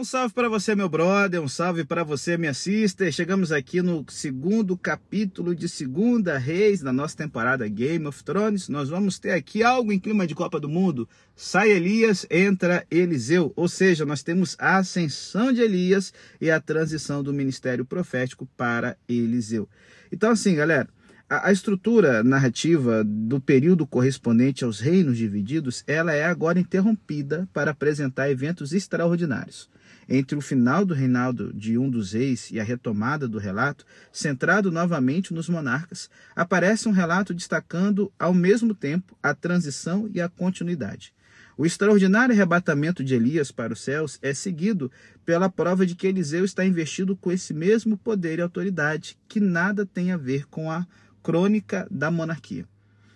Um salve para você, meu brother, um salve para você, minha sister. Chegamos aqui no segundo capítulo de Segunda Reis da nossa temporada Game of Thrones. Nós vamos ter aqui algo em clima de Copa do Mundo. Sai Elias, entra Eliseu. Ou seja, nós temos a ascensão de Elias e a transição do ministério profético para Eliseu. Então, assim, galera, a, estrutura narrativa do período correspondente aos reinos divididos, ela é agora interrompida para apresentar eventos extraordinários entre o final do reinado de um dos reis e a retomada do relato, centrado novamente nos monarcas, aparece um relato destacando ao mesmo tempo a transição e a continuidade. O extraordinário arrebatamento de Elias para os céus é seguido pela prova de que Eliseu está investido com esse mesmo poder e autoridade, que nada tem a ver com a crônica da monarquia.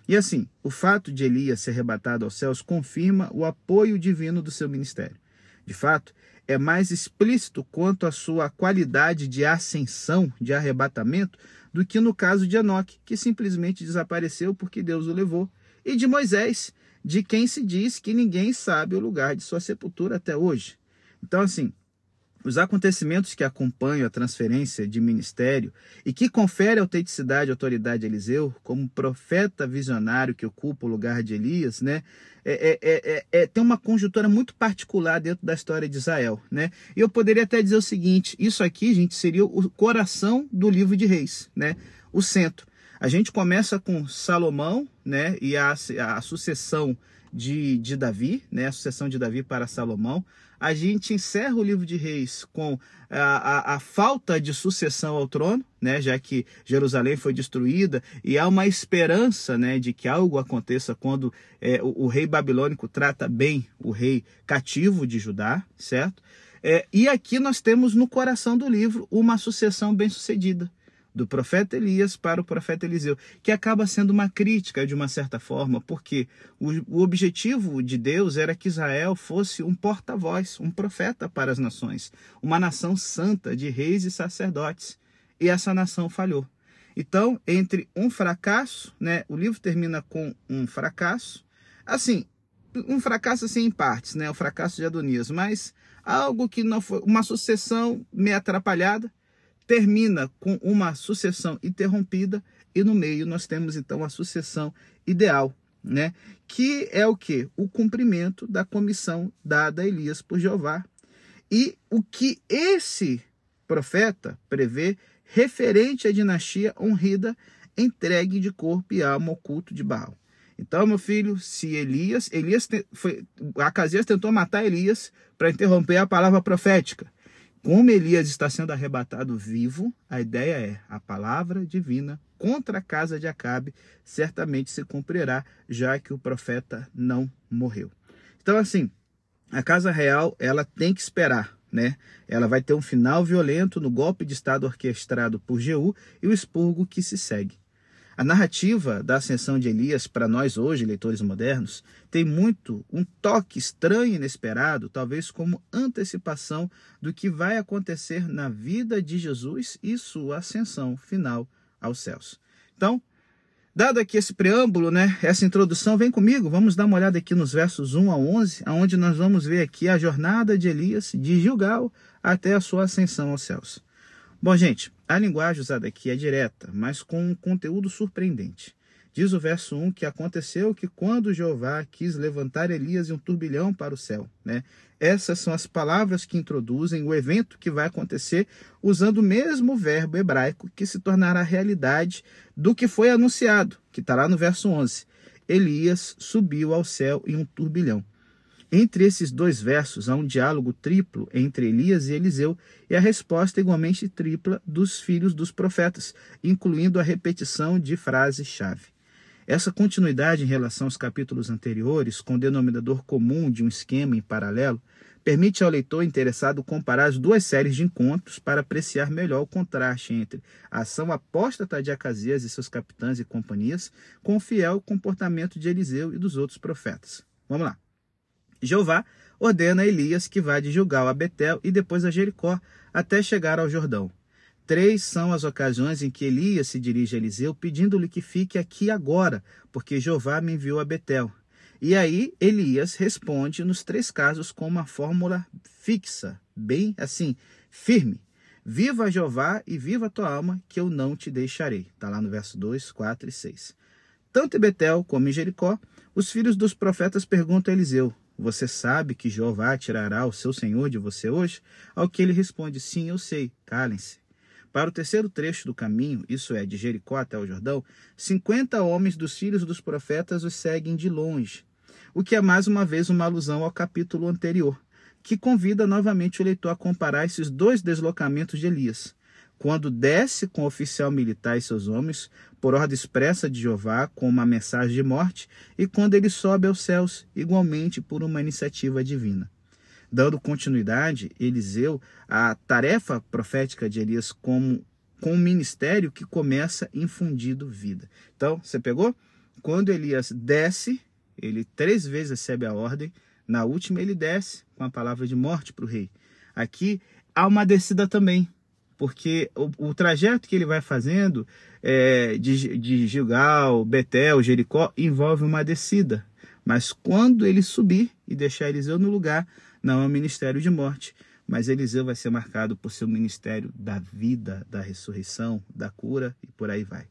E assim, o fato de Elias ser arrebatado aos céus confirma o apoio divino do seu ministério. De fato, é mais explícito quanto à sua qualidade de ascensão, de arrebatamento, do que no caso de Enoque, que simplesmente desapareceu porque Deus o levou, e de Moisés, de quem se diz que ninguém sabe o lugar de sua sepultura até hoje. Então, assim, os acontecimentos que acompanham a transferência de ministério e que confere autenticidade e autoridade a Eliseu, como profeta visionário que ocupa o lugar de Elias, né, é, é, é, é, tem uma conjuntura muito particular dentro da história de Israel. Né? E eu poderia até dizer o seguinte: isso aqui, gente, seria o coração do livro de Reis, né? o centro. A gente começa com Salomão né, e a, a sucessão de, de Davi, né, a sucessão de Davi para Salomão. A gente encerra o livro de Reis com a, a, a, falta de sucessão ao trono, né, já que Jerusalém foi destruída, e há uma esperança né, de que algo aconteça quando é, o, o, rei babilônico trata bem o rei cativo de Judá, certo? É, e aqui nós temos no coração do livro uma sucessão bem-sucedida do profeta Elias para o profeta Eliseu, que acaba sendo uma crítica de uma certa forma, porque o, o objetivo de Deus era que Israel fosse um porta-voz, um profeta para as nações, uma nação santa de reis e sacerdotes. E essa nação falhou. Então, entre um fracasso, né, o livro termina com um fracasso, assim, um fracasso assim em partes, né, o fracasso de Adonias, mas algo que não foi uma sucessão meio atrapalhada, termina com uma sucessão interrompida e no meio nós temos então a sucessão ideal, né? Que é o que? O cumprimento da comissão dada a Elias por Jeová. E o que esse profeta prevê referente à dinastia honrida entregue de corpo e alma ao culto de Baal. Então, meu filho, se Elias, Elias foi, Acasias tentou matar Elias para interromper a palavra profética. Como Elias está sendo arrebatado vivo, a ideia é a palavra divina contra a casa de Acabe certamente se cumprirá, já que o profeta não morreu. Então, assim, a casa real ela tem que esperar, né? Ela vai ter um final violento no golpe de estado orquestrado por Jeú e o expurgo que se segue. A narrativa da ascensão de Elias para nós hoje, leitores modernos, tem muito um toque estranho e inesperado, talvez como antecipação do que vai acontecer na vida de Jesus e sua ascensão final aos céus. Então, dado aqui esse preâmbulo, né, essa introdução, vem comigo, vamos dar uma olhada aqui nos versos 1 a 11, onde nós vamos ver aqui a jornada de Elias de Gilgal até a sua ascensão aos céus. Bom, gente, a linguagem usada aqui é direta, mas com um conteúdo surpreendente. Diz o verso 1 que aconteceu que quando Jeová quis levantar Elias em um turbilhão para o céu, né? Essas são as palavras que introduzem o evento que vai acontecer usando o mesmo verbo hebraico que se tornará realidade do que foi anunciado, que está lá no verso 11. Elias subiu ao céu em um turbilhão. Entre esses dois versos há um diálogo triplo entre Elias e Eliseu e a resposta igualmente tripla dos filhos dos profetas, incluindo a repetição de frase-chave. Essa continuidade em relação aos capítulos anteriores, com denominador comum de um esquema em paralelo, permite ao leitor interessado comparar as duas séries de encontros para apreciar melhor o contraste entre a ação apóstata de Acasias e seus capitães e companhias com o fiel comportamento de Eliseu e dos outros profetas. Vamos lá. Jeová ordena a Elias que vá de Gilgal a Betel e depois a Jericó, até chegar ao Jordão. Três são as ocasiões em que Elias se dirige a Eliseu, pedindo-lhe que fique aqui agora, porque Jeová me enviou a Betel. E aí Elias responde nos três casos com uma fórmula fixa, bem assim, firme. Viva Jeová e viva tua alma, que eu não te deixarei. Está lá no verso 2, 4 e 6. Tanto em Betel como em Jericó, os filhos dos profetas perguntam a Eliseu: Você sabe que Jeová tirará o seu senhor de você hoje? Ao que ele responde: Sim, eu sei, calem-se. Para o terceiro trecho do caminho, isso é, de Jericó até o Jordão, cinquenta homens dos filhos dos profetas os seguem de longe, o que é mais uma vez uma alusão ao capítulo anterior que convida novamente o leitor a comparar esses dois deslocamentos de Elias. Quando desce com o oficial militar e seus homens, por ordem expressa de Jeová, com uma mensagem de morte, e quando ele sobe aos céus, igualmente por uma iniciativa divina. Dando continuidade, Eliseu, a tarefa profética de Elias como com um ministério que começa infundido vida. Então, você pegou? Quando Elias desce, ele três vezes recebe a ordem, na última, ele desce com a palavra de morte para o rei. Aqui há uma descida também, porque o, o trajeto que ele vai fazendo é, de, de Gilgal, Betel, Jericó, envolve uma descida. Mas quando ele subir e deixar Eliseu no lugar, não é um ministério de morte, mas Eliseu vai ser marcado por ser um ministério da vida, da ressurreição, da cura e por aí vai.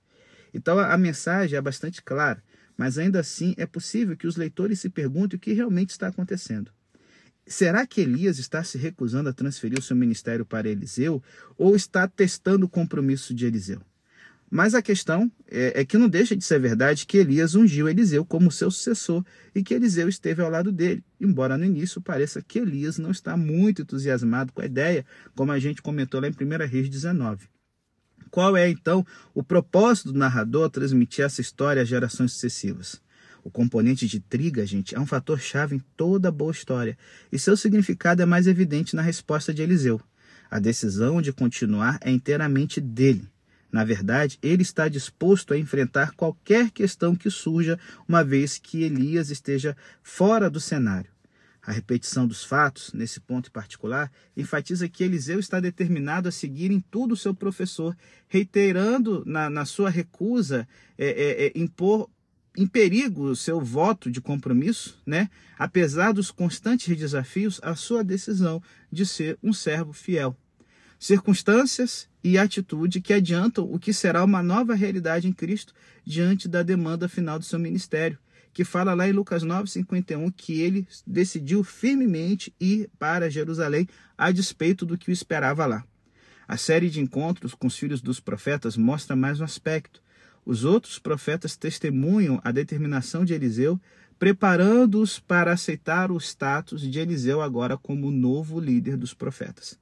Então a mensagem é bastante clara mas ainda assim é possível que os leitores se perguntem o que realmente está acontecendo. Será que Elias está se recusando a transferir o seu ministério para Eliseu ou está testando o compromisso de Eliseu? Mas a questão é, é, que não deixa de ser verdade que Elias ungiu Eliseu como seu sucessor e que Eliseu esteve ao lado dele, embora no início pareça que Elias não está muito entusiasmado com a ideia, como a gente comentou lá em 1 Reis 19. Qual é, então, o propósito do narrador transmitir essa história às gerações sucessivas? O componente de triga, gente, é um fator chave em toda boa história, e seu significado é mais evidente na resposta de Eliseu. A decisão de continuar é inteiramente dele. Na verdade, ele está disposto a enfrentar qualquer questão que surja, uma vez que Elias esteja fora do cenário. A repetição dos fatos, nesse ponto particular, enfatiza que Eliseu está determinado a seguir em tudo o seu professor, reiterando na, na sua recusa é, é, é, impor em perigo o seu voto de compromisso, né? apesar dos constantes desafios, a sua decisão de ser um servo fiel. Circunstâncias e atitude que adiantam o que será uma nova realidade em Cristo diante da demanda final do seu ministério que fala lá em Lucas 9:51 que ele decidiu firmemente ir para Jerusalém a despeito do que o esperava lá. A série de encontros com os filhos dos profetas mostra mais um aspecto. Os outros profetas testemunham a determinação de Eliseu, preparando-os para aceitar o status de Eliseu agora como novo líder dos profetas.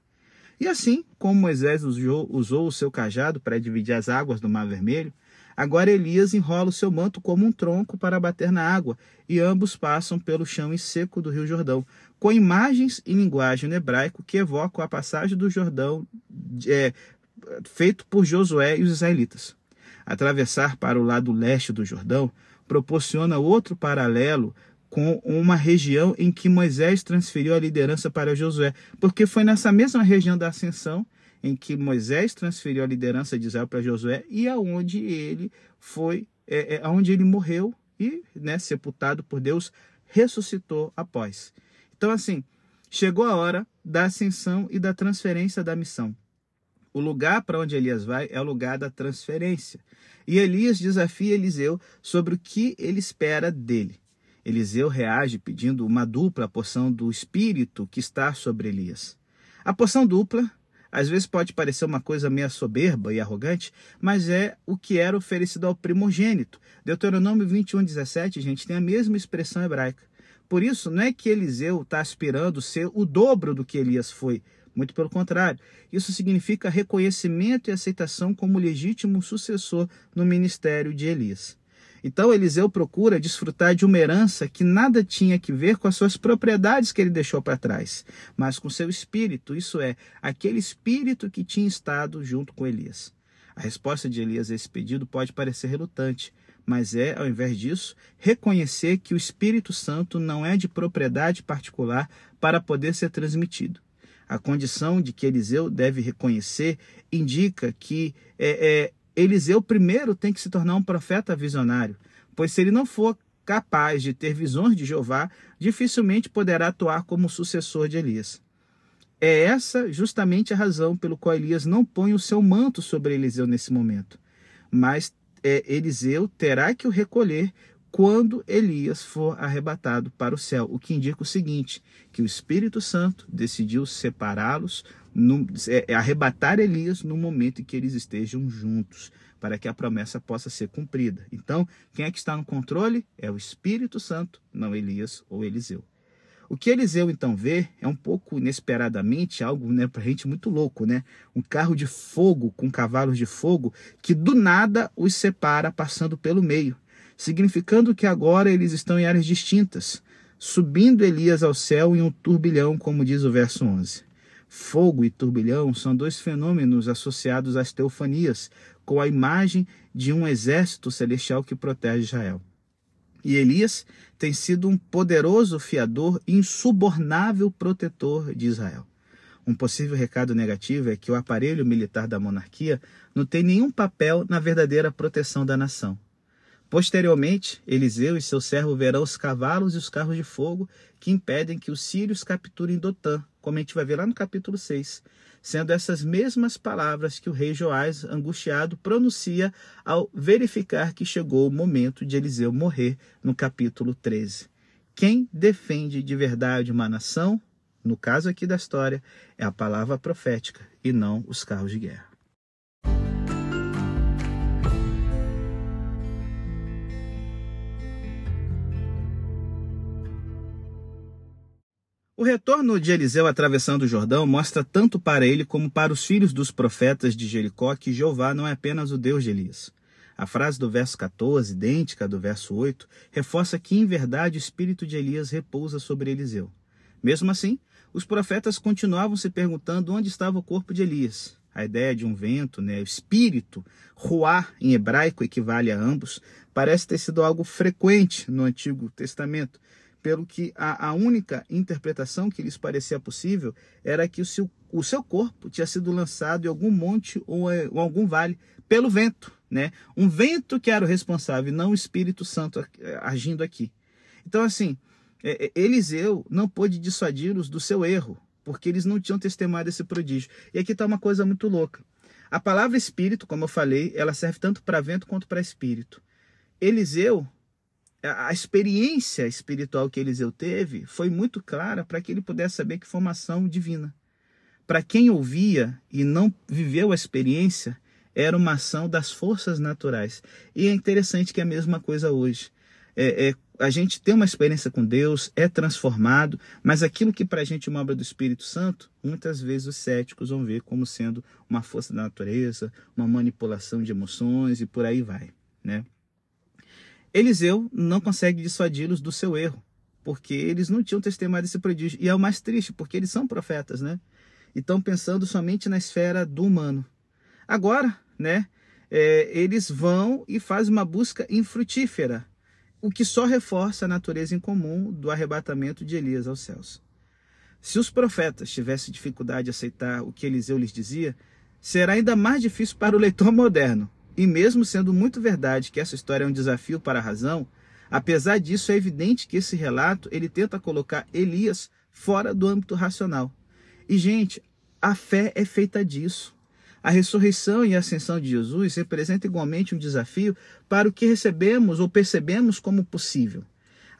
E assim como Moisés usou, o seu cajado para dividir as águas do Mar Vermelho, Agora Elias enrola o seu manto como um tronco para bater na água, e ambos passam pelo chão seco do rio Jordão, com imagens e linguagem no hebraico que evocam a passagem do Jordão é, feito por Josué e os israelitas. Atravessar para o lado leste do Jordão proporciona outro paralelo com uma região em que Moisés transferiu a liderança para Josué, porque foi nessa mesma região da ascensão em que Moisés transferiu a liderança de Israel para Josué e aonde ele foi, é, é, aonde ele morreu e, né, sepultado por Deus, ressuscitou após. Então, assim, chegou a hora da ascensão e da transferência da missão. O lugar para onde Elias vai é o lugar da transferência. E Elias desafia Eliseu sobre o que ele espera dele. Eliseu reage pedindo uma dupla porção do Espírito que está sobre Elias. A porção dupla às vezes pode parecer uma coisa meio soberba e arrogante, mas é o que era oferecido ao primogênito. Deuteronômio 21, 17, gente, tem a mesma expressão hebraica. Por isso, não é que Eliseu está aspirando ser o dobro do que Elias foi. Muito pelo contrário, isso significa reconhecimento e aceitação como legítimo sucessor no ministério de Elias. Então Eliseu procura desfrutar de uma herança que nada tinha que ver com as suas propriedades que ele deixou para trás, mas com seu espírito, isso é, aquele espírito que tinha estado junto com Elias. A resposta de Elias a esse pedido pode parecer relutante, mas é, ao invés disso, reconhecer que o Espírito Santo não é de propriedade particular para poder ser transmitido. A condição de que Eliseu deve reconhecer indica que é, é Eliseu primeiro tem que se tornar um profeta visionário, pois se ele não for capaz de ter visões de Jeová, dificilmente poderá atuar como sucessor de Elias. É essa justamente a razão pelo qual Elias não põe o seu manto sobre Eliseu nesse momento. Mas é, Eliseu terá que o recolher quando Elias for arrebatado para o céu, o que indica o seguinte: que o Espírito Santo decidiu separá-los, é, arrebatar Elias no momento em que eles estejam juntos, para que a promessa possa ser cumprida. Então, quem é que está no controle? É o Espírito Santo, não Elias ou Eliseu. O que Eliseu então vê é um pouco inesperadamente algo né, para gente muito louco, né? Um carro de fogo com cavalos de fogo que do nada os separa passando pelo meio, significando que agora eles estão em áreas distintas, subindo Elias ao céu em um turbilhão, como diz o verso 11. Fogo e turbilhão são dois fenômenos associados às teofanias, com a imagem de um exército celestial que protege Israel. E Elias tem sido um poderoso fiador e insubornável protetor de Israel. Um possível recado negativo é que o aparelho militar da monarquia não tem nenhum papel na verdadeira proteção da nação. Posteriormente, Eliseu e seu servo verão os cavalos e os carros de fogo que impedem que os sírios capturem Dotã, como a gente vai ver lá no capítulo 6, sendo essas mesmas palavras que o rei Joás, angustiado, pronuncia ao verificar que chegou o momento de Eliseu morrer, no capítulo 13. Quem defende de verdade uma nação, no caso aqui da história, é a palavra profética e não os carros de guerra. O retorno de Eliseu atravessando o Jordão mostra tanto para ele como para os filhos dos profetas de Jericó que Jeová não é apenas o Deus de Elias. A frase do verso 14, idêntica do verso 8, reforça que em verdade o espírito de Elias repousa sobre Eliseu. Mesmo assim, os profetas continuavam se perguntando onde estava o corpo de Elias. A ideia de um vento, né, o espírito, ruá em hebraico equivale a ambos, parece ter sido algo frequente no Antigo Testamento, pelo que a, a única interpretação que lhes parecia possível era que o seu, o seu corpo tinha sido lançado em algum monte ou, em eh, algum vale pelo vento, né? Um vento que era o responsável, não o Espírito Santo eh, agindo aqui. Então, assim, é, Eliseu não pôde dissuadi-los do seu erro, porque eles não tinham testemunhado esse prodígio. E aqui está uma coisa muito louca. A palavra espírito, como eu falei, ela serve tanto para vento quanto para espírito. Eliseu a experiência espiritual que Eliseu teve foi muito clara para que ele pudesse saber que formação divina. Para quem ouvia e não viveu a experiência, era uma ação das forças naturais. E é interessante que é a mesma coisa hoje. É, é, a gente tem uma experiência com Deus, é transformado, mas aquilo que para a gente é uma obra do Espírito Santo, muitas vezes os céticos vão ver como sendo uma força da natureza, uma manipulação de emoções e por aí vai. Né? Eliseu não consegue dissuadi-los do seu erro, porque eles não tinham testemunhado esse prodígio. E é o mais triste, porque eles são profetas, né? E estão pensando somente na esfera do humano. Agora, né, é, eles vão e fazem uma busca infrutífera, o que só reforça a natureza incomum do arrebatamento de Elias aos céus. Se os profetas tivessem dificuldade de aceitar o que Eliseu lhes dizia, será ainda mais difícil para o leitor moderno, e mesmo sendo muito verdade que essa história é um desafio para a razão, apesar disso é evidente que esse relato ele tenta colocar Elias fora do âmbito racional. E gente, a fé é feita disso. A ressurreição e a ascensão de Jesus representam igualmente um desafio para o que recebemos ou percebemos como possível.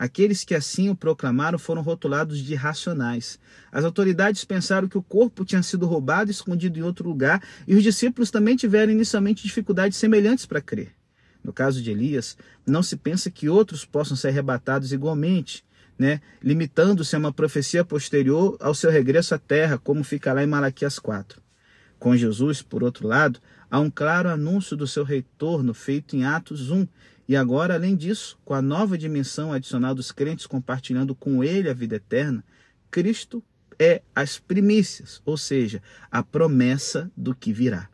Aqueles que assim o proclamaram foram rotulados de irracionais. As autoridades pensaram que o corpo tinha sido roubado e escondido em outro lugar, e os discípulos também tiveram inicialmente dificuldades semelhantes para crer. No caso de Elias, não se pensa que outros possam ser arrebatados igualmente, né? limitando-se a uma profecia posterior ao seu regresso à terra, como fica lá em Malaquias 4. Com Jesus, por outro lado, há um claro anúncio do seu retorno feito em Atos 1, e agora, além disso, com a nova dimensão adicional dos crentes compartilhando com ele a vida eterna, Cristo é as primícias, ou seja, a promessa do que virá.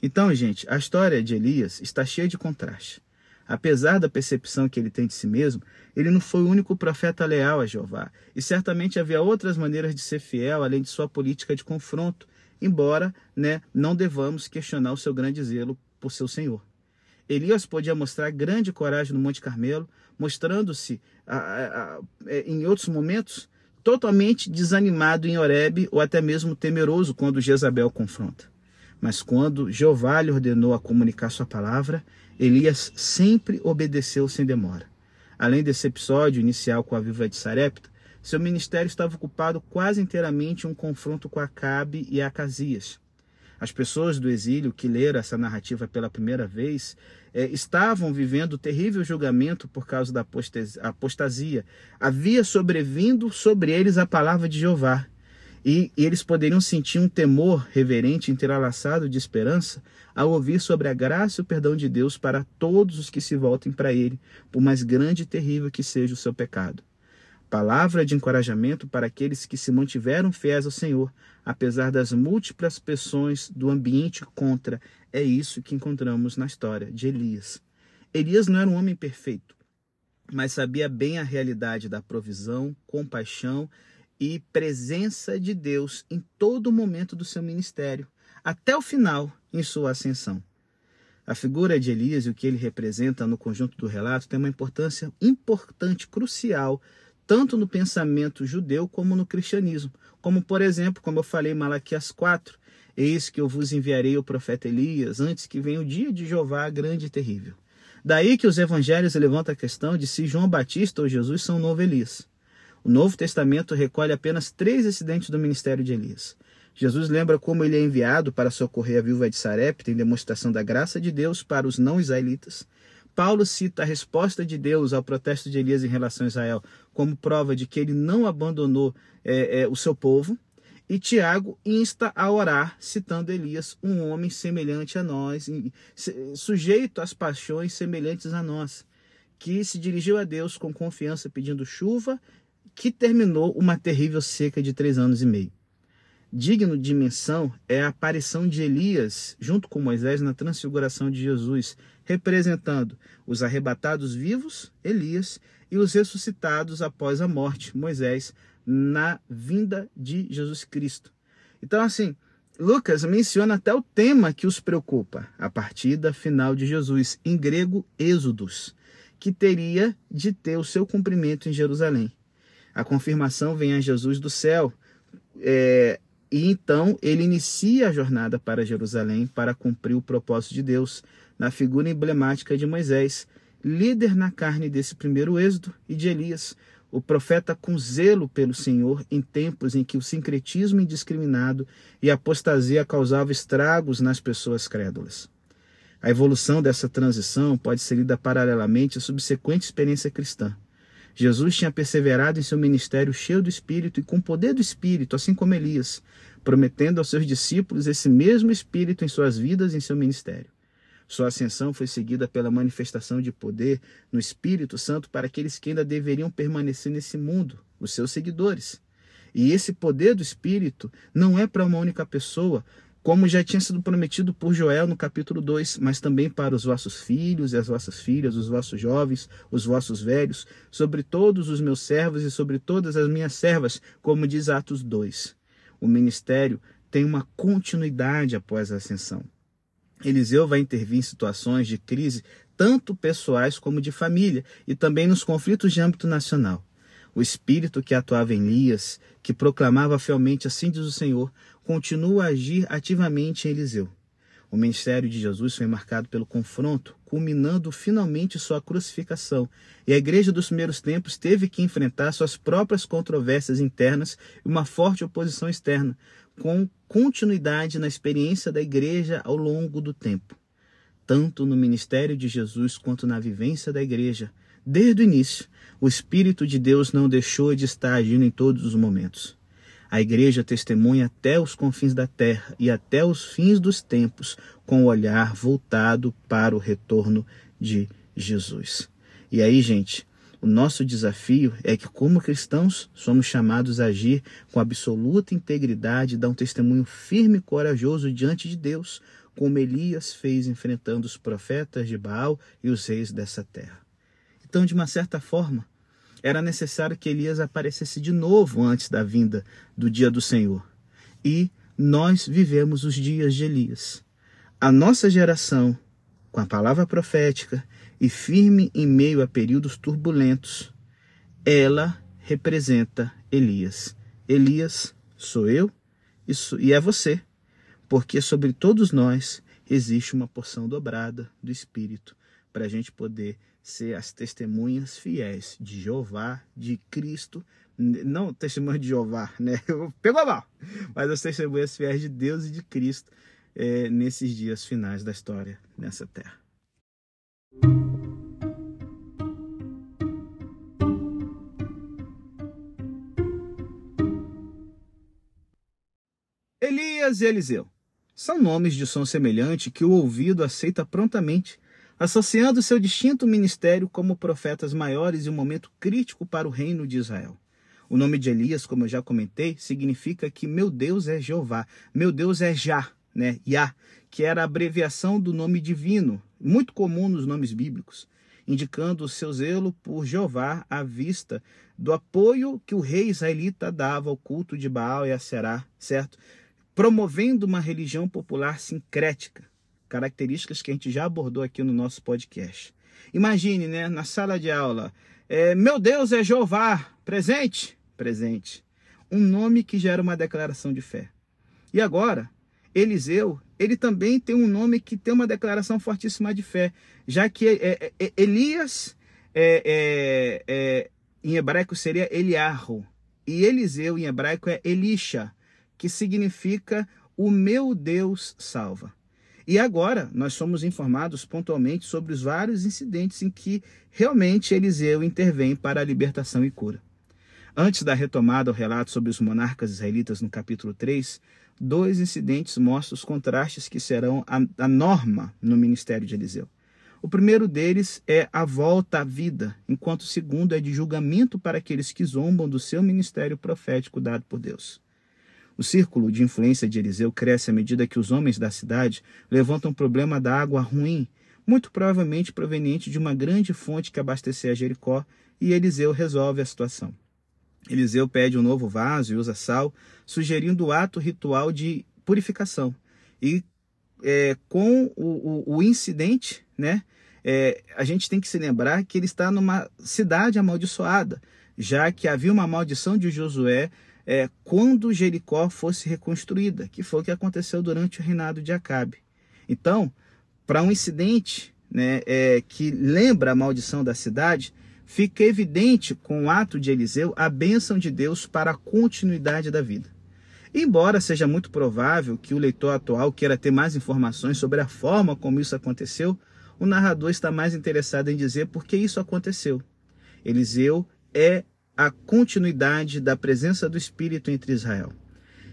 Então, gente, a história de Elias está cheia de contraste. Apesar da percepção que ele tem de si mesmo, ele não foi o único profeta leal a Jeová, e certamente havia outras maneiras de ser fiel além de sua política de confronto, embora né, não devamos questionar o seu grande zelo por seu Senhor. Elias podia mostrar grande coragem no Monte Carmelo, mostrando-se é, em outros momentos totalmente desanimado em Horebe ou até mesmo temeroso quando Jezabel confronta. Mas quando Jeová lhe ordenou a comunicar sua palavra, Elias sempre obedeceu sem demora. Além desse episódio inicial com a viva de Sarepta, seu ministério estava ocupado quase inteiramente em um confronto com Acabe e Acasias. As pessoas do exílio que leram essa narrativa pela primeira vez é, estavam vivendo o terrível julgamento por causa da apostasia. Havia sobrevindo sobre eles a palavra de Jeová. E, e eles poderiam sentir um temor reverente, entrelaçado de esperança, ao ouvir sobre a graça e o perdão de Deus para todos os que se voltem para Ele, por mais grande e terrível que seja o seu pecado. Palavra de encorajamento para aqueles que se mantiveram fiéis ao Senhor, apesar das múltiplas pressões do ambiente contra. É isso que encontramos na história de Elias. Elias não era um homem perfeito, mas sabia bem a realidade da provisão, compaixão e presença de Deus em todo momento do seu ministério, até o final em sua ascensão. A figura de Elias e o que ele representa no conjunto do relato tem uma importância importante, crucial tanto no pensamento judeu como no cristianismo. Como, por exemplo, como eu falei em Malaquias 4, eis que eu vos enviarei o profeta Elias antes que venha o dia de Jeová grande e terrível. Daí que os evangelhos levantam a questão de se João Batista ou Jesus são novo Elias. O Novo Testamento recolhe apenas três incidentes do ministério de Elias. Jesus lembra como ele é enviado para socorrer a viúva de Sarepta em demonstração da graça de Deus para os não israelitas. Paulo cita a resposta de Deus ao protesto de Elias em relação a Israel como prova de que ele não abandonou é, é, o seu povo. E Tiago insta a orar, citando Elias, um homem semelhante a nós, sujeito às paixões semelhantes a nós, que se dirigiu a Deus com confiança pedindo chuva, que terminou uma terrível seca de três anos e meio. Digno de menção é a aparição de Elias junto com Moisés na transfiguração de Jesus, representando os arrebatados vivos, Elias, e os ressuscitados após a morte, Moisés, na vinda de Jesus Cristo. Então, assim, Lucas menciona até o tema que os preocupa, a partida final de Jesus, em grego, Êxodos, que teria de ter o seu cumprimento em Jerusalém. A confirmação vem a Jesus do céu, é, e então ele inicia a jornada para Jerusalém para cumprir o propósito de Deus, na figura emblemática de Moisés, líder na carne desse primeiro êxodo, e de Elias, o profeta com zelo pelo Senhor em tempos em que o sincretismo indiscriminado e a apostasia causavam estragos nas pessoas crédulas. A evolução dessa transição pode ser lida paralelamente à subsequente experiência cristã. Jesus tinha perseverado em seu ministério cheio do Espírito e com poder do Espírito, assim como Elias, prometendo aos seus discípulos esse mesmo Espírito em suas vidas e em seu ministério. Sua ascensão foi seguida pela manifestação de poder no Espírito Santo para aqueles que ainda deveriam permanecer nesse mundo, os seus seguidores. E esse poder do Espírito não é para uma única pessoa, como já tinha sido prometido por Joel no capítulo 2, mas também para os vossos filhos e as vossas filhas, os vossos jovens, os vossos velhos, sobre todos os meus servos e sobre todas as minhas servas, como diz Atos 2. O ministério tem uma continuidade após a ascensão. Eliseu vai intervir em situações de crise, tanto pessoais como de família, e também nos conflitos de âmbito nacional. O espírito que atuava em Elias, que proclamava fielmente assim diz o Senhor, continua a agir ativamente em Eliseu. O ministério de Jesus foi marcado pelo confronto, culminando finalmente sua crucificação, e a igreja dos primeiros tempos teve que enfrentar suas próprias controvérsias internas e uma forte oposição externa, com continuidade na experiência da igreja ao longo do tempo. Tanto no ministério de Jesus quanto na vivência da igreja, desde o início, o Espírito de Deus não deixou de estar agindo em todos os momentos. A igreja testemunha até os confins da terra e até os fins dos tempos, com o olhar voltado para o retorno de Jesus. E aí, gente, o nosso desafio é que, como cristãos, somos chamados a agir com absoluta integridade e dar um testemunho firme e corajoso diante de Deus, como Elias fez enfrentando os profetas de Baal e os reis dessa terra. Então, de uma certa forma, era necessário que Elias aparecesse de novo antes da vinda do dia do Senhor. E nós vivemos os dias de Elias. A nossa geração com a palavra profética e firme em meio a períodos turbulentos, ela representa Elias. Elias sou eu e é você, porque sobre todos nós existe uma porção dobrada do Espírito para a gente poder ser as testemunhas fiéis de Jeová, de Cristo, não testemunhas de Jeová, né? Pegou mal, mas as testemunhas fiéis de Deus e de Cristo é, nesses dias finais da história nessa terra. Elias e Eliseu são nomes de som semelhante que o ouvido aceita prontamente, associando seu distinto ministério como profetas maiores em um momento crítico para o reino de Israel. O nome de Elias, como eu já comentei, significa que meu Deus é Jeová, meu Deus é Já, né? Yah, que era a abreviação do nome divino, muito comum nos nomes bíblicos, indicando o seu zelo por Jeová à vista do apoio que o rei israelita dava ao culto de Baal e a Será, certo? promovendo uma religião popular sincrética, características que a gente já abordou aqui no nosso podcast. Imagine, né, na sala de aula, é, meu Deus é Jeová, presente? Presente. Um nome que gera uma declaração de fé. E agora, Eliseu, ele também tem um nome que tem uma declaração fortíssima de fé, já que é, é, é Elias, é, é, é, em hebraico seria Eliarro, e Eliseu em hebraico é Elisha, que significa o meu Deus salva. E agora nós somos informados pontualmente sobre os vários incidentes em que realmente Eliseu intervém para a libertação e cura. Antes da retomada ao relato sobre os monarcas israelitas no capítulo 3, dois incidentes mostram os contrastes que serão a, a norma no ministério de Eliseu. O primeiro deles é a volta à vida, enquanto o segundo é de julgamento para aqueles que zombam do seu ministério profético dado por Deus. O círculo de influência de Eliseu cresce à medida que os homens da cidade levantam o problema da água ruim, muito provavelmente proveniente de uma grande fonte que abastecia Jericó, e Eliseu resolve a situação. Eliseu pede um novo vaso e usa sal, sugerindo o ato ritual de purificação. E é, com o, o, o, incidente, né, é, a gente tem que se lembrar que ele está numa cidade amaldiçoada, já que havia uma maldição de Josué é, quando Jericó fosse reconstruída, que foi o que aconteceu durante o reinado de Acabe. Então, para um incidente né, é, que lembra a maldição da cidade, fica evidente com o ato de Eliseu a bênção de Deus para a continuidade da vida. Embora seja muito provável que o leitor atual queira ter mais informações sobre a forma como isso aconteceu, o narrador está mais interessado em dizer por que isso aconteceu. Eliseu é a continuidade da presença do Espírito entre Israel.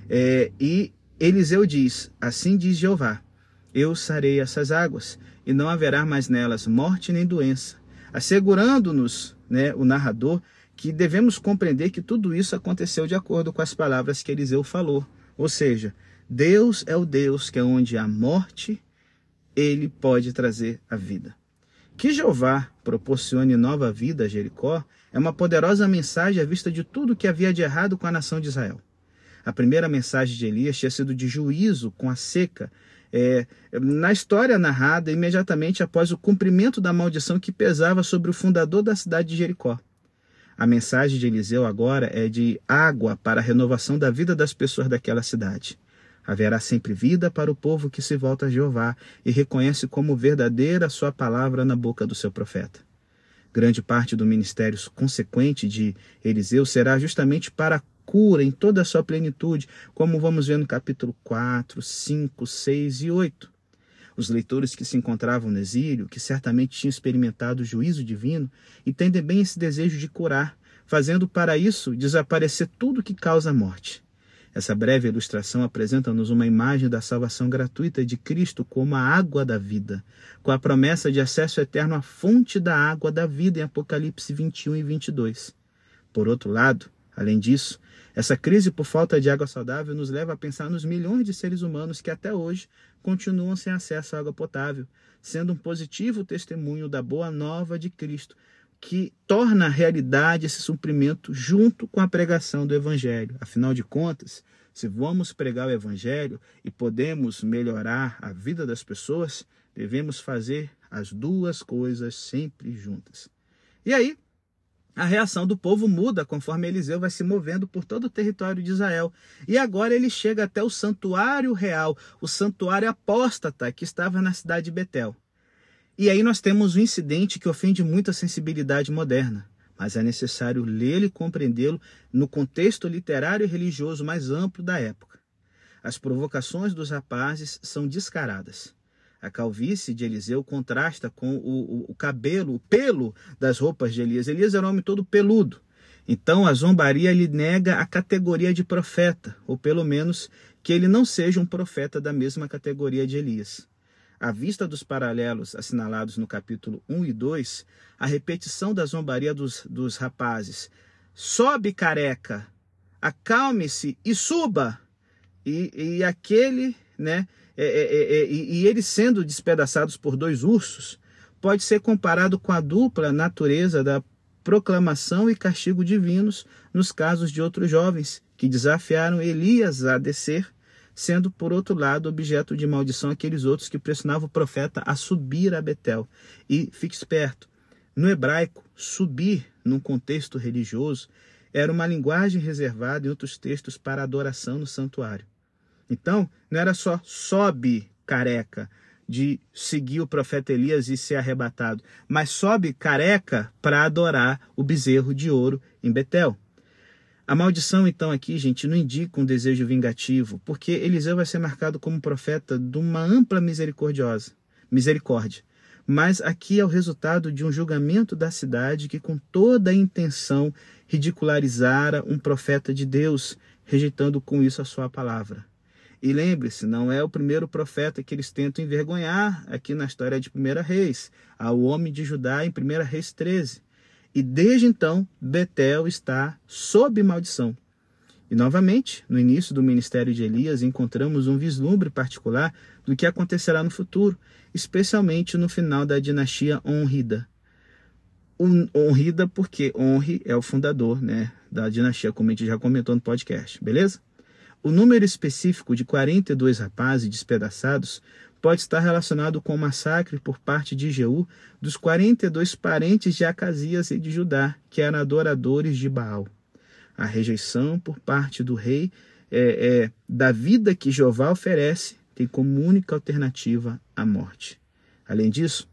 É, e Eliseu diz: Assim diz Jeová: Eu sarei essas águas, e não haverá mais nelas morte nem doença, assegurando-nos, né, o narrador, que devemos compreender que tudo isso aconteceu de acordo com as palavras que Eliseu falou. Ou seja, Deus é o Deus que é onde há morte, ele pode trazer a vida. Que Jeová proporcione nova vida a Jericó é uma poderosa mensagem à vista de tudo que havia de errado com a nação de Israel. A primeira mensagem de Elias tinha sido de juízo com a seca, é, na história narrada imediatamente após o cumprimento da maldição que pesava sobre o fundador da cidade de Jericó. A mensagem de Eliseu agora é de água para a renovação da vida das pessoas daquela cidade. Haverá sempre vida para o povo que se volta a Jeová e reconhece como verdadeira a sua palavra na boca do seu profeta. Grande parte do ministério consequente de Eliseu será justamente para a cura em toda a sua plenitude, como vamos ver no capítulo 4, 5, 6 e 8. Os leitores que se encontravam no exílio, que certamente tinham experimentado o juízo divino, entendem bem esse desejo de curar, fazendo para isso desaparecer tudo que causa morte. Essa breve ilustração apresenta-nos uma imagem da salvação gratuita de Cristo como a água da vida, com a promessa de acesso eterno à fonte da água da vida em Apocalipse 21 e 22. Por outro lado, além disso, essa crise por falta de água saudável nos leva a pensar nos milhões de seres humanos que até hoje continuam sem acesso à água potável, sendo um positivo testemunho da boa nova de Cristo, que torna realidade esse suprimento junto com a pregação do Evangelho. Afinal de contas, Se vamos pregar o Evangelho e podemos melhorar a vida das pessoas, devemos fazer as duas coisas sempre juntas. E aí, a reação do povo muda conforme Eliseu vai se movendo por todo o território de Israel. E agora ele chega até o santuário real, o santuário apóstata que estava na cidade de Betel. E aí nós temos um incidente que ofende muito a sensibilidade moderna mas é necessário lê-lo e compreendê-lo no contexto literário e religioso mais amplo da época. As provocações dos rapazes são descaradas. A calvície de Eliseu contrasta com o, o, o, cabelo, o pelo das roupas de Elias. Elias era um homem todo peludo. Então a zombaria lhe nega a categoria de profeta, ou pelo menos que ele não seja um profeta da mesma categoria de Elias. À vista dos paralelos assinalados no capítulo 1 e 2, a repetição da zombaria dos, dos rapazes. Sobe, careca, acalme-se e suba. E, e aquele, né, é, é, é, e, e eles sendo despedaçados por dois ursos, pode ser comparado com a dupla natureza da proclamação e castigo divinos nos casos de outros jovens que desafiaram Elias a descer sendo, por outro lado, objeto de maldição aqueles outros que pressionavam o profeta a subir a Betel. E fique esperto, no hebraico, subir, num contexto religioso, era uma linguagem reservada em outros textos para adoração no santuário. Então, não era só sobe careca de seguir o profeta Elias e ser arrebatado, mas sobe careca para adorar o bezerro de ouro em Betel. A maldição, então, aqui, gente, não indica um desejo vingativo, porque Eliseu vai ser marcado como profeta de uma ampla misericordiosa, misericórdia. Mas aqui é o resultado de um julgamento da cidade que, com toda a intenção, ridicularizara um profeta de Deus, rejeitando com isso a sua palavra. E lembre-se, não é o primeiro profeta que eles tentam envergonhar aqui na história de 1 Reis. Há o homem de Judá em 1 Reis 13. E desde então, Betel está sob maldição. E novamente, no início do ministério de Elias, encontramos um vislumbre particular do que acontecerá no futuro, especialmente no final da dinastia Honrida. Honrida porque Honre é o fundador né, da dinastia, como a gente já comentou no podcast, beleza? O número específico de 42 rapazes despedaçados pode estar relacionado com o massacre por parte de Jeú dos 42 parentes de Acasias e de Judá, que eram adoradores de Baal. A rejeição por parte do rei é, é, da vida que Jeová oferece tem como única alternativa a morte. Além disso,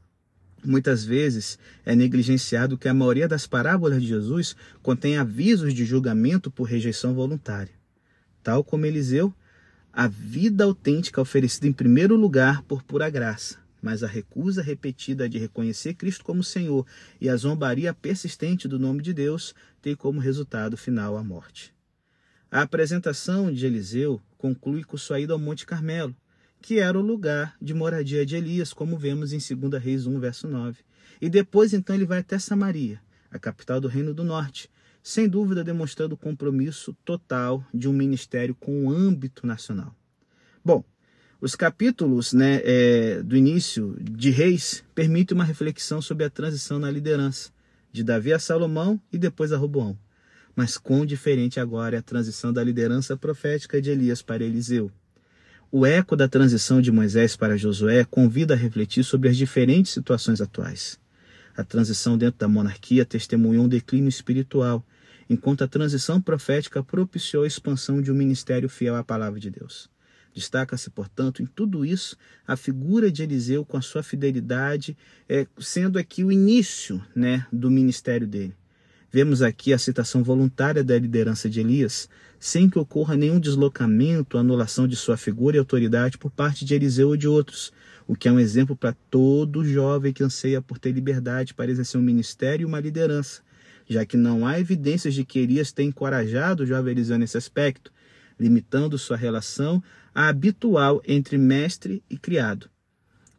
muitas vezes é negligenciado que a maioria das parábolas de Jesus contém avisos de julgamento por rejeição voluntária. Tal como Eliseu, a vida autêntica oferecida em primeiro lugar por pura graça, mas a recusa repetida de reconhecer Cristo como Senhor e a zombaria persistente do nome de Deus tem como resultado final a morte. A apresentação de Eliseu conclui com sua ida ao Monte Carmelo, que era o lugar de moradia de Elias, como vemos em 2 Reis 1, verso 9. E depois então ele vai até Samaria, a capital do Reino do Norte, sem dúvida demonstrando o compromisso total de um ministério com o âmbito nacional. Bom, os capítulos né, é, do início de Reis permitem uma reflexão sobre a transição na liderança, de Davi a Salomão e depois a Roboão. Mas quão diferente agora é a transição da liderança profética de Elias para Eliseu. O eco da transição de Moisés para Josué convida a refletir sobre as diferentes situações atuais. A transição dentro da monarquia testemunhou um declínio espiritual, enquanto a transição profética propiciou a expansão de um ministério fiel à palavra de Deus. Destaca-se, portanto, em tudo isso a figura de Eliseu com a sua fidelidade, é, sendo aqui o início né, do ministério dele. Vemos aqui a citação voluntária da liderança de Elias, sem que ocorra nenhum deslocamento, anulação de sua figura e autoridade por parte de Eliseu ou de outros, o que é um exemplo para todo jovem que anseia por ter liberdade para exercer um ministério e uma liderança, já que não há evidências de que Elias tenha encorajado o jovem Eliseu nesse aspecto, limitando sua relação à habitual entre mestre e criado.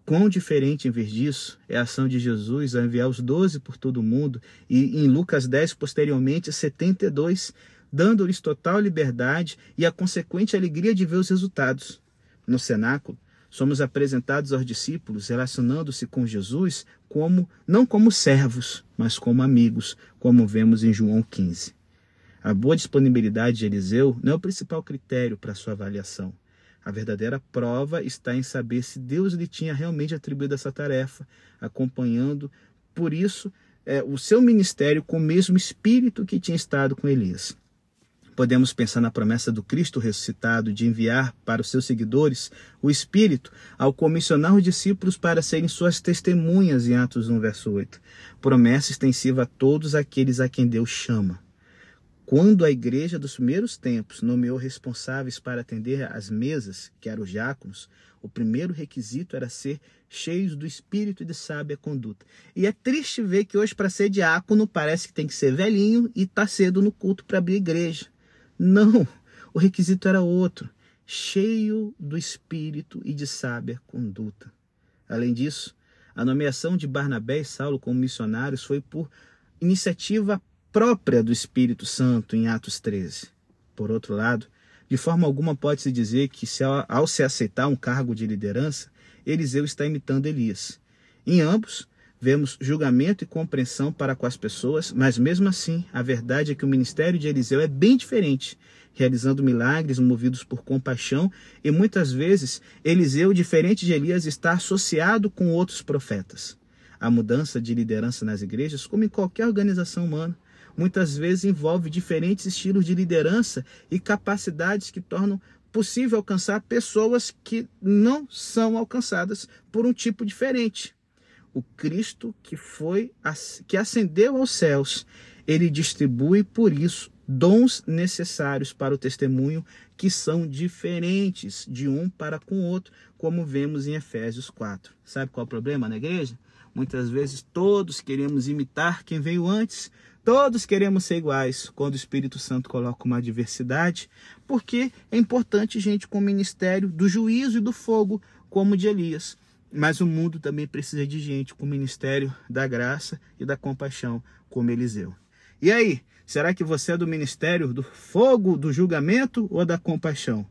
Quão diferente, em vez disso, é a ação de Jesus a enviar os doze por todo o mundo e, em Lucas 10, posteriormente, 72, dando-lhes total liberdade e a consequente alegria de ver os resultados. No cenáculo, somos apresentados aos discípulos relacionando-se com Jesus como não como servos, mas como amigos, como vemos em João 15. A boa disponibilidade de Eliseu não é o principal critério para sua avaliação. A verdadeira prova está em saber se Deus lhe tinha realmente atribuído essa tarefa, acompanhando, por isso, é, o seu ministério com o mesmo espírito que tinha estado com Elias. Podemos pensar na promessa do Cristo ressuscitado de enviar para os seus seguidores o Espírito ao comissionar os discípulos para serem suas testemunhas em Atos 1, verso 8. Promessa extensiva a todos aqueles a quem Deus chama. Quando a igreja dos primeiros tempos nomeou responsáveis para atender às mesas, que eram os diáconos, o primeiro requisito era ser cheios do espírito e de sábia conduta. E é triste ver que hoje, para ser diácono, parece que tem que ser velhinho e estar tá cedo no culto para abrir igreja. Não, o requisito era outro: cheio do espírito e de sábia conduta. Além disso, a nomeação de Barnabé e Saulo como missionários foi por iniciativa própria do Espírito Santo em Atos 13. Por outro lado, de forma alguma pode-se dizer que, se ao se aceitar um cargo de liderança, Eliseu está imitando Elias. Em ambos, vemos julgamento e compreensão para com as pessoas, mas mesmo assim, a verdade é que o ministério de Eliseu é bem diferente, realizando milagres movidos por compaixão, e muitas vezes Eliseu, diferente de Elias, está associado com outros profetas. A mudança de liderança nas igrejas, como em qualquer organização humana, muitas vezes envolve diferentes estilos de liderança e capacidades que tornam possível alcançar pessoas que não são alcançadas por um tipo diferente. O Cristo que foi que ascendeu aos céus, ele distribui por isso dons necessários para o testemunho que são diferentes de um para com o outro, como vemos em Efésios 4. Sabe qual é o problema na igreja? Muitas vezes todos queremos imitar quem veio antes, Todos queremos ser iguais quando o Espírito Santo coloca uma diversidade, porque é importante gente com o ministério do juízo e do fogo, como de Elias. Mas o mundo também precisa de gente com o ministério da graça e da compaixão, como Eliseu. E aí, será que você é do ministério do fogo, do julgamento ou da compaixão?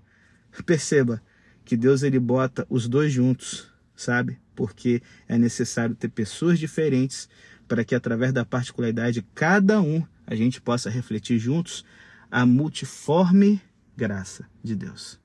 Perceba que Deus ele bota os dois juntos, sabe? Porque é necessário ter pessoas diferentes para que através da particularidade de cada um a gente possa refletir juntos a multiforme graça de Deus.